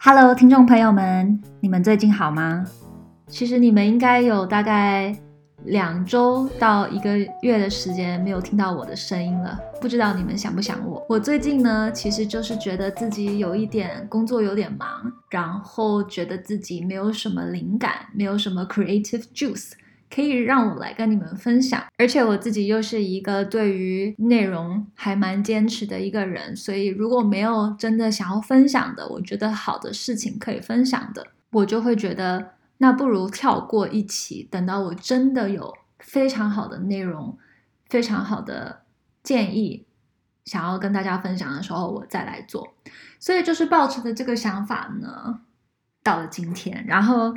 Hello，听众朋友们，你们最近好吗？其实你们应该有大概两周到一个月的时间没有听到我的声音了，不知道你们想不想我？我最近呢，其实就是觉得自己有一点工作有点忙，然后觉得自己没有什么灵感，没有什么 creative juice。可以让我来跟你们分享，而且我自己又是一个对于内容还蛮坚持的一个人，所以如果没有真的想要分享的，我觉得好的事情可以分享的，我就会觉得那不如跳过一期，等到我真的有非常好的内容、非常好的建议想要跟大家分享的时候，我再来做。所以就是抱持的这个想法呢，到了今天，然后。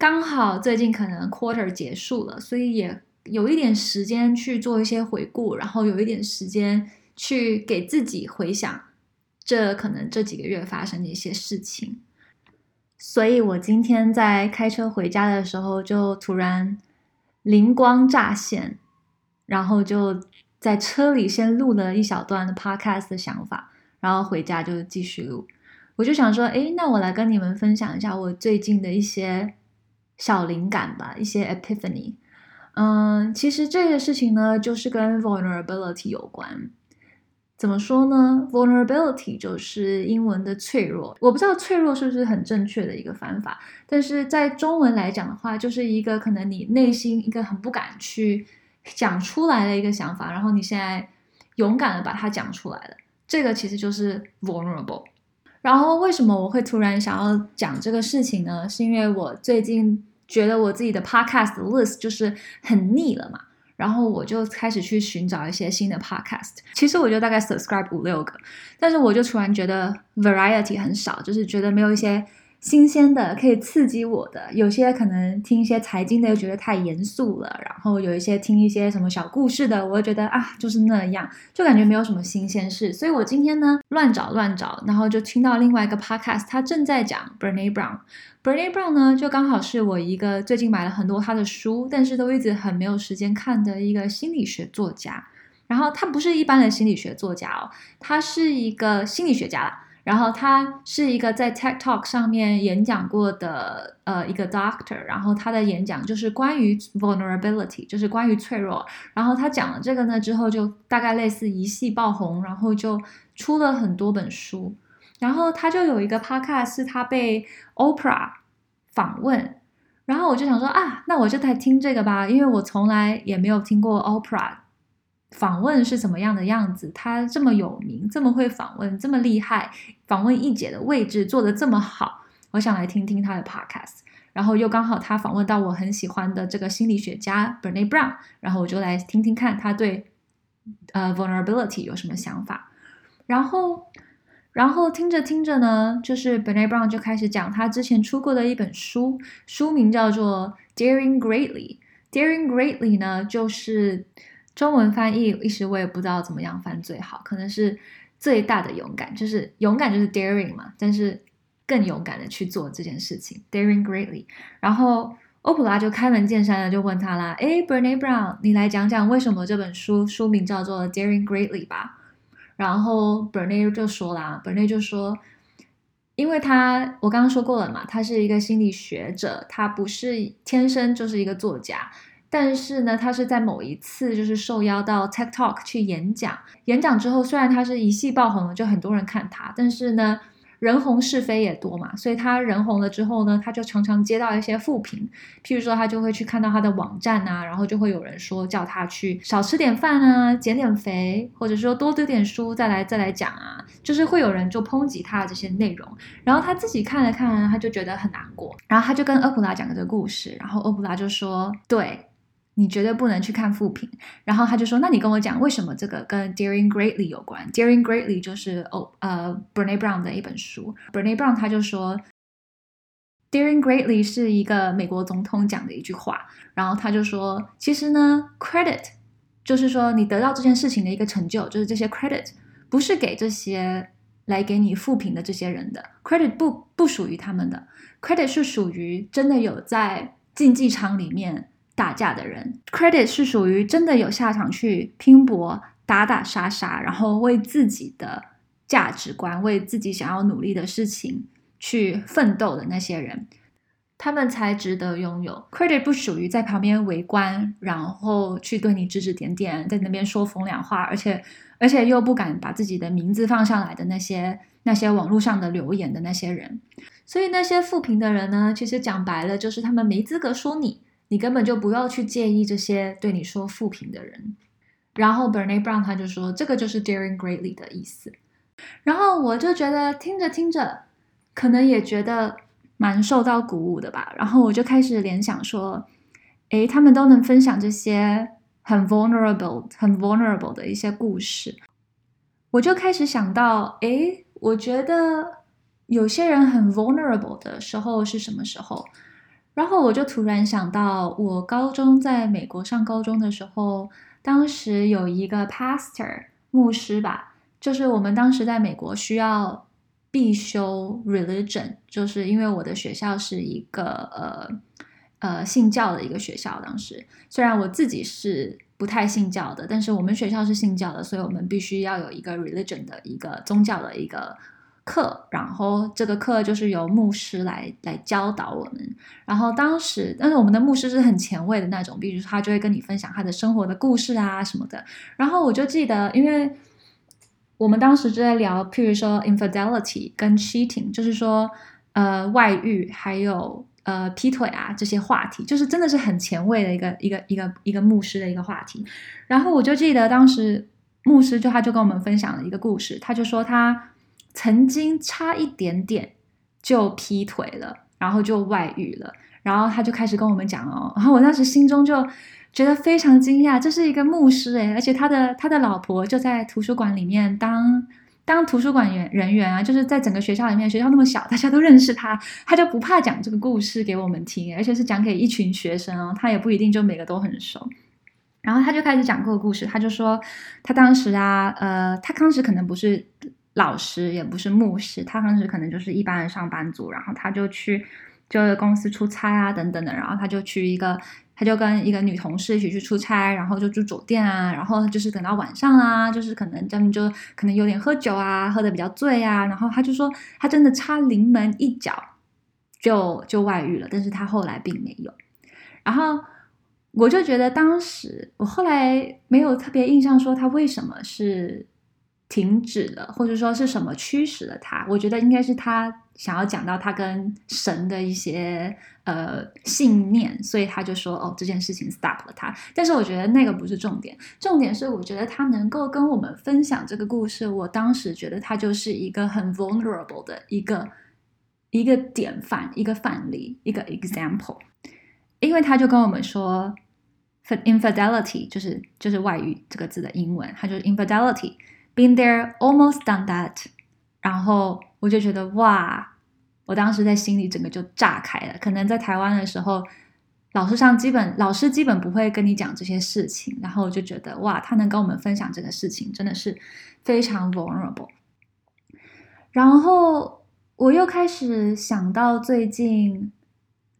刚好最近可能 quarter 结束了，所以也有一点时间去做一些回顾，然后有一点时间去给自己回想这可能这几个月发生的一些事情。所以我今天在开车回家的时候，就突然灵光乍现，然后就在车里先录了一小段的 podcast 的想法，然后回家就继续录。我就想说，诶，那我来跟你们分享一下我最近的一些。小灵感吧，一些 epiphany。嗯，其实这个事情呢，就是跟 vulnerability 有关。怎么说呢？vulnerability 就是英文的脆弱。我不知道脆弱是不是很正确的一个翻法，但是在中文来讲的话，就是一个可能你内心一个很不敢去讲出来的一个想法，然后你现在勇敢的把它讲出来了，这个其实就是 vulnerable。然后为什么我会突然想要讲这个事情呢？是因为我最近。觉得我自己的 podcast list 就是很腻了嘛，然后我就开始去寻找一些新的 podcast。其实我就大概 subscribe 五六个，但是我就突然觉得 variety 很少，就是觉得没有一些。新鲜的可以刺激我的，有些可能听一些财经的又觉得太严肃了，然后有一些听一些什么小故事的，我又觉得啊就是那样，就感觉没有什么新鲜事。所以我今天呢乱找乱找，然后就听到另外一个 podcast，他正在讲 Brené Brown。Brené Brown 呢就刚好是我一个最近买了很多他的书，但是都一直很没有时间看的一个心理学作家。然后他不是一般的心理学作家哦，他是一个心理学家啦。然后他是一个在 TED Talk 上面演讲过的呃一个 doctor，然后他的演讲就是关于 vulnerability，就是关于脆弱。然后他讲了这个呢之后，就大概类似一系爆红，然后就出了很多本书。然后他就有一个 podcast 是他被 Oprah 访问，然后我就想说啊，那我就来听这个吧，因为我从来也没有听过 Oprah。访问是怎么样的样子？他这么有名，这么会访问，这么厉害，访问一姐的位置做得这么好，我想来听听他的 podcast。然后又刚好他访问到我很喜欢的这个心理学家 Brené Brown，然后我就来听听看他对呃 vulnerability 有什么想法。然后，然后听着听着呢，就是 Brené Brown 就开始讲他之前出过的一本书，书名叫做 Daring Greatly。Daring Greatly 呢，就是。中文翻译一时我也不知道怎么样翻最好，可能是最大的勇敢，就是勇敢就是 daring 嘛，但是更勇敢的去做这件事情，daring greatly。然后欧普拉就开门见山的就问他啦，诶，Brené Brown，你来讲讲为什么这本书书名叫做 Daring Greatly 吧？然后 Brené 就说啦，Brené 就说，因为他我刚刚说过了嘛，他是一个心理学者，他不是天生就是一个作家。但是呢，他是在某一次就是受邀到 TED Talk 去演讲，演讲之后，虽然他是一系爆红了，就很多人看他，但是呢，人红是非也多嘛，所以他人红了之后呢，他就常常接到一些负评，譬如说他就会去看到他的网站啊，然后就会有人说叫他去少吃点饭啊，减点肥，或者说多读点书再来再来讲啊，就是会有人就抨击他的这些内容，然后他自己看了看，他就觉得很难过，然后他就跟欧普拉讲了这个故事，然后欧普拉就说对。你绝对不能去看负评，然后他就说：“那你跟我讲，为什么这个跟 Daring Greatly 有关？Daring Greatly 就是哦呃 Brené Brown 的一本书。Brené Brown 他就说，Daring Greatly 是一个美国总统讲的一句话，然后他就说，其实呢，credit 就是说你得到这件事情的一个成就，就是这些 credit 不是给这些来给你负评的这些人的，credit 不不属于他们的，credit 是属于真的有在竞技场里面。”打架的人，credit 是属于真的有下场去拼搏、打打杀杀，然后为自己的价值观、为自己想要努力的事情去奋斗的那些人，他们才值得拥有 credit。不属于在旁边围观，然后去对你指指点点，在那边说风凉话，而且而且又不敢把自己的名字放上来的那些那些网络上的留言的那些人。所以那些负评的人呢，其实讲白了就是他们没资格说你，你根本就不要去介意这些对你说负评的人。然后 Brené Brown 他就说，这个就是 daring greatly 的意思。然后我就觉得听着听着，可能也觉得蛮受到鼓舞的吧。然后我就开始联想说，诶，他们都能分享这些很 vulnerable、很 vulnerable 的一些故事，我就开始想到，诶，我觉得有些人很 vulnerable 的时候是什么时候？然后我就突然想到，我高中在美国上高中的时候。当时有一个 pastor 牧师吧，就是我们当时在美国需要必修 religion，就是因为我的学校是一个呃呃信教的一个学校。当时虽然我自己是不太信教的，但是我们学校是信教的，所以我们必须要有一个 religion 的一个宗教的一个。课，然后这个课就是由牧师来来教导我们。然后当时，但是我们的牧师是很前卫的那种，比如说他就会跟你分享他的生活的故事啊什么的。然后我就记得，因为我们当时就在聊，譬如说 infidelity 跟 cheating，就是说呃外遇还有呃劈腿啊这些话题，就是真的是很前卫的一个一个一个一个牧师的一个话题。然后我就记得当时牧师就他就跟我们分享了一个故事，他就说他。曾经差一点点就劈腿了，然后就外遇了，然后他就开始跟我们讲哦，然后我当时心中就觉得非常惊讶，这是一个牧师诶，而且他的他的老婆就在图书馆里面当当图书馆员人员啊，就是在整个学校里面，学校那么小，大家都认识他，他就不怕讲这个故事给我们听，而且是讲给一群学生哦，他也不一定就每个都很熟，然后他就开始讲这个故事，他就说他当时啊，呃，他当时可能不是。老师也不是牧师，他当时可能就是一般的上班族，然后他就去就是公司出差啊等等的，然后他就去一个，他就跟一个女同事一起去出差，然后就住酒店啊，然后就是等到晚上啊，就是可能他们就可能有点喝酒啊，喝的比较醉啊，然后他就说他真的差临门一脚就就外遇了，但是他后来并没有，然后我就觉得当时我后来没有特别印象说他为什么是。停止了，或者说是什么驱使了他？我觉得应该是他想要讲到他跟神的一些呃信念，所以他就说哦，这件事情 stop 了他。但是我觉得那个不是重点，重点是我觉得他能够跟我们分享这个故事，我当时觉得他就是一个很 vulnerable 的一个一个典范，一个范例，一个 example。因为他就跟我们说，infidelity 就是就是外语这个字的英文，它就是 infidelity。Been there, almost done that。然后我就觉得哇，我当时在心里整个就炸开了。可能在台湾的时候，老师上基本老师基本不会跟你讲这些事情。然后我就觉得哇，他能跟我们分享这个事情，真的是非常 vulnerable。然后我又开始想到最近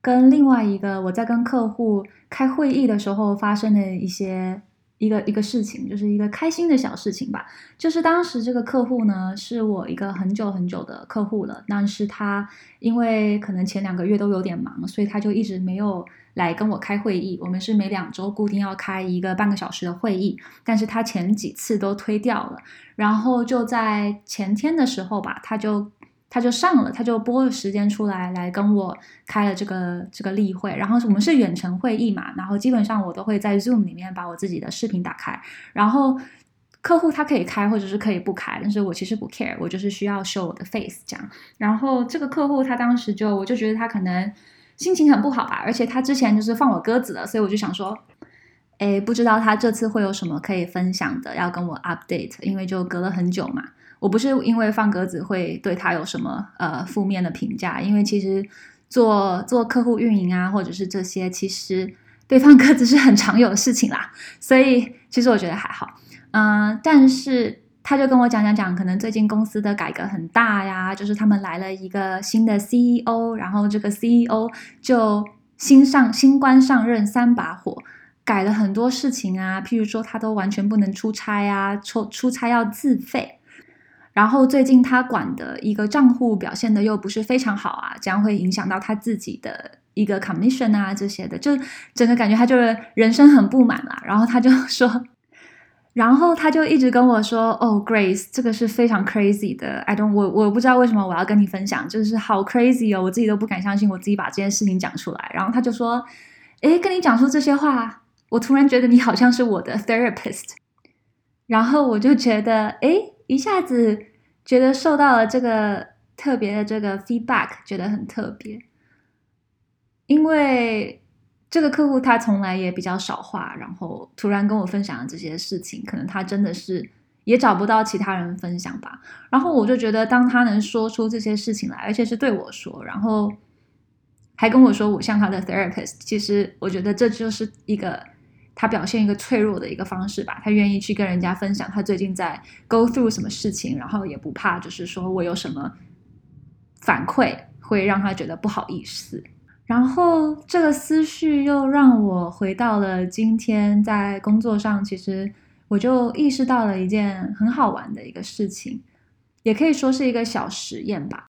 跟另外一个我在跟客户开会议的时候发生的一些。一个一个事情，就是一个开心的小事情吧。就是当时这个客户呢，是我一个很久很久的客户了，但是他因为可能前两个月都有点忙，所以他就一直没有来跟我开会议。我们是每两周固定要开一个半个小时的会议，但是他前几次都推掉了。然后就在前天的时候吧，他就。他就上了，他就拨了时间出来来跟我开了这个这个例会，然后我们是远程会议嘛，然后基本上我都会在 Zoom 里面把我自己的视频打开，然后客户他可以开或者是可以不开，但是我其实不 care，我就是需要 show 我的 face 这样。然后这个客户他当时就我就觉得他可能心情很不好吧，而且他之前就是放我鸽子了，所以我就想说，诶，不知道他这次会有什么可以分享的，要跟我 update，因为就隔了很久嘛。我不是因为放鸽子会对他有什么呃负面的评价，因为其实做做客户运营啊，或者是这些，其实对放鸽子是很常有的事情啦，所以其实我觉得还好，嗯、但是他就跟我讲讲讲，可能最近公司的改革很大呀，就是他们来了一个新的 CEO，然后这个 CEO 就新上新官上任三把火，改了很多事情啊，譬如说他都完全不能出差啊，出出差要自费。然后最近他管的一个账户表现的又不是非常好啊，将会影响到他自己的一个 commission 啊这些的，就整个感觉他就是人生很不满啦。然后他就 说，然后他就一直跟我说：“哦，Grace，这个是非常 crazy 的，I don't，我我不知道为什么我要跟你分享，就是好 crazy 哦，我自己都不敢相信我自己把这件事情讲出来。”然后他就说：“诶，跟你讲出这些话，我突然觉得你好像是我的 therapist。”然后我就觉得，诶，一下子觉得受到了这个特别的这个 feedback，觉得很特别。因为这个客户他从来也比较少话，然后突然跟我分享了这些事情，可能他真的是也找不到其他人分享吧。然后我就觉得，当他能说出这些事情来，而且是对我说，然后还跟我说我像他的 therapist，其实我觉得这就是一个。他表现一个脆弱的一个方式吧，他愿意去跟人家分享他最近在 go through 什么事情，然后也不怕，就是说我有什么反馈会让他觉得不好意思。然后这个思绪又让我回到了今天在工作上，其实我就意识到了一件很好玩的一个事情，也可以说是一个小实验吧。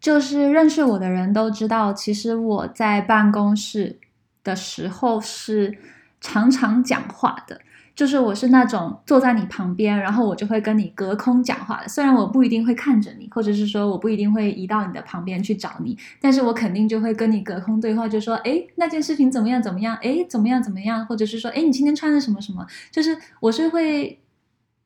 就是认识我的人都知道，其实我在办公室的时候是。常常讲话的，就是我是那种坐在你旁边，然后我就会跟你隔空讲话的。虽然我不一定会看着你，或者是说我不一定会移到你的旁边去找你，但是我肯定就会跟你隔空对话，就说，哎，那件事情怎么样？怎么样？哎，怎么样？怎么样？或者是说，哎，你今天穿的什么什么？就是我是会。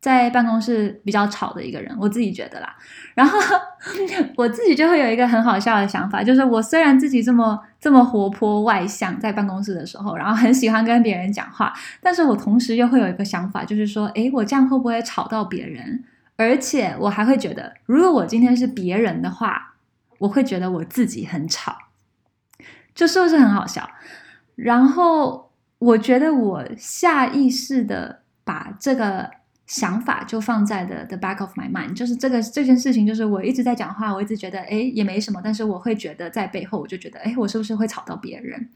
在办公室比较吵的一个人，我自己觉得啦。然后 我自己就会有一个很好笑的想法，就是我虽然自己这么这么活泼外向，在办公室的时候，然后很喜欢跟别人讲话，但是我同时又会有一个想法，就是说，诶，我这样会不会吵到别人？而且我还会觉得，如果我今天是别人的话，我会觉得我自己很吵，就是不是很好笑？然后我觉得我下意识的把这个。想法就放在的 the back of my mind，就是这个这件事情，就是我一直在讲话，我一直觉得哎也没什么，但是我会觉得在背后我就觉得哎我是不是会吵到别人？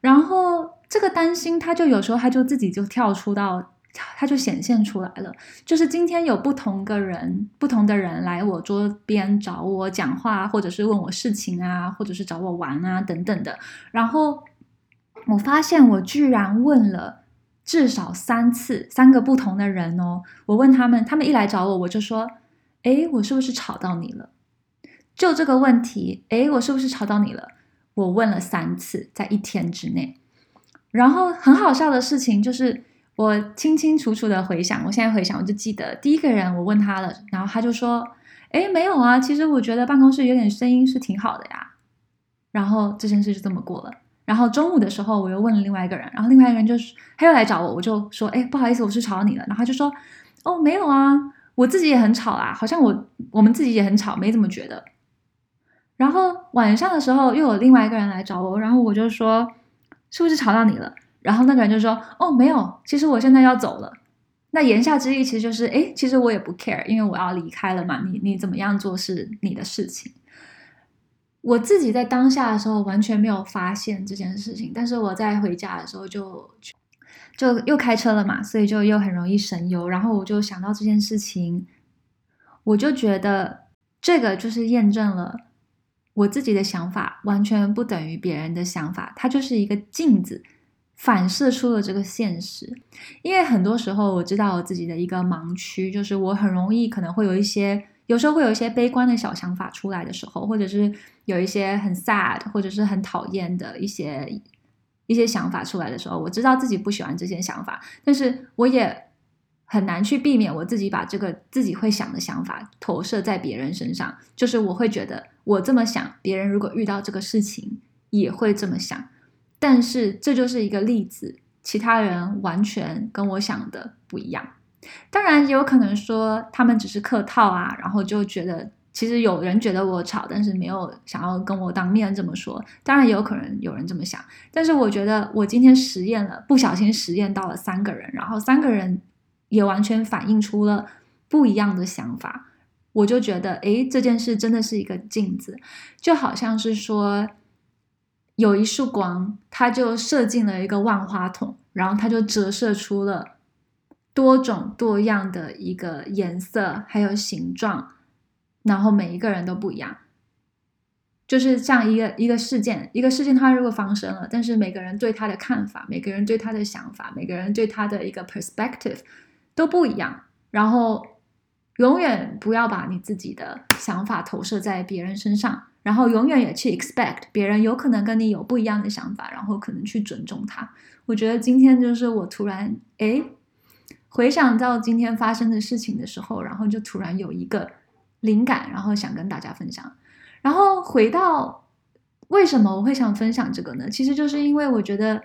然后这个担心，他就有时候他就自己就跳出到，他就显现出来了。就是今天有不同个人，不同的人来我桌边找我讲话，或者是问我事情啊，或者是找我玩啊等等的。然后我发现我居然问了。至少三次，三个不同的人哦。我问他们，他们一来找我，我就说：“诶，我是不是吵到你了？”就这个问题，诶，我是不是吵到你了？我问了三次，在一天之内。然后很好笑的事情就是，我清清楚楚的回想，我现在回想，我就记得第一个人，我问他了，然后他就说：“诶，没有啊，其实我觉得办公室有点声音是挺好的呀。”然后这件事就这么过了。然后中午的时候，我又问了另外一个人，然后另外一个人就是他又来找我，我就说：“哎，不好意思，我是吵你了。”然后他就说：“哦，没有啊，我自己也很吵啊，好像我我们自己也很吵，没怎么觉得。”然后晚上的时候又有另外一个人来找我，然后我就说：“是不是吵到你了？”然后那个人就说：“哦，没有，其实我现在要走了。”那言下之意其实就是：“哎，其实我也不 care，因为我要离开了嘛，你你怎么样做是你的事情。”我自己在当下的时候完全没有发现这件事情，但是我在回家的时候就就又开车了嘛，所以就又很容易神游，然后我就想到这件事情，我就觉得这个就是验证了我自己的想法完全不等于别人的想法，它就是一个镜子反射出了这个现实。因为很多时候我知道我自己的一个盲区，就是我很容易可能会有一些。有时候会有一些悲观的小想法出来的时候，或者是有一些很 sad 或者是很讨厌的一些一些想法出来的时候，我知道自己不喜欢这些想法，但是我也很难去避免我自己把这个自己会想的想法投射在别人身上。就是我会觉得我这么想，别人如果遇到这个事情也会这么想，但是这就是一个例子，其他人完全跟我想的不一样。当然也有可能说他们只是客套啊，然后就觉得其实有人觉得我吵，但是没有想要跟我当面这么说。当然也有可能有人这么想，但是我觉得我今天实验了，不小心实验到了三个人，然后三个人也完全反映出了不一样的想法。我就觉得，诶，这件事真的是一个镜子，就好像是说有一束光，它就射进了一个万花筒，然后它就折射出了。多种多样的一个颜色，还有形状，然后每一个人都不一样。就是像一个一个事件，一个事件它如果发生了，但是每个人对他的看法，每个人对他的想法，每个人对他的一个 perspective 都不一样。然后永远不要把你自己的想法投射在别人身上，然后永远也去 expect 别人有可能跟你有不一样的想法，然后可能去尊重他。我觉得今天就是我突然诶回想到今天发生的事情的时候，然后就突然有一个灵感，然后想跟大家分享。然后回到为什么我会想分享这个呢？其实就是因为我觉得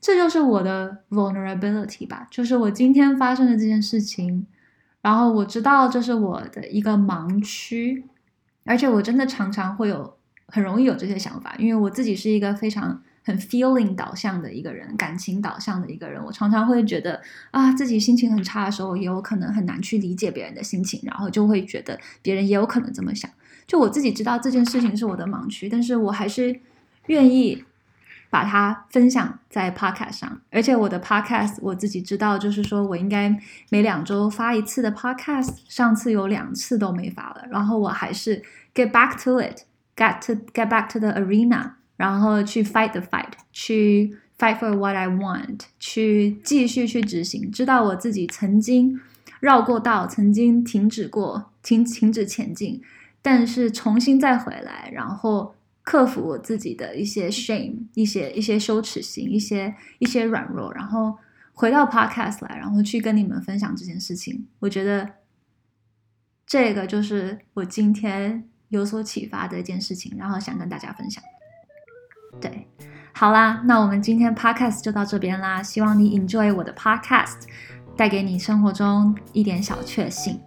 这就是我的 vulnerability 吧，就是我今天发生的这件事情，然后我知道这是我的一个盲区，而且我真的常常会有很容易有这些想法，因为我自己是一个非常很 feeling 导向的一个人，感情导向的一个人，我常常会觉得啊，自己心情很差的时候，也有可能很难去理解别人的心情，然后就会觉得别人也有可能这么想。就我自己知道这件事情是我的盲区，但是我还是愿意把它分享在 podcast 上。而且我的 podcast 我自己知道，就是说我应该每两周发一次的 podcast，上次有两次都没发了。然后我还是 get back to it，get to get back to the arena，然后去 fight the fight，去 fight for what I want，去继续去执行。知道我自己曾经绕过道，曾经停止过，停停止前进。但是重新再回来，然后克服我自己的一些 shame，一些一些羞耻心，一些一些软弱，然后回到 podcast 来，然后去跟你们分享这件事情。我觉得这个就是我今天有所启发的一件事情，然后想跟大家分享。对，好啦，那我们今天 podcast 就到这边啦。希望你 enjoy 我的 podcast，带给你生活中一点小确幸。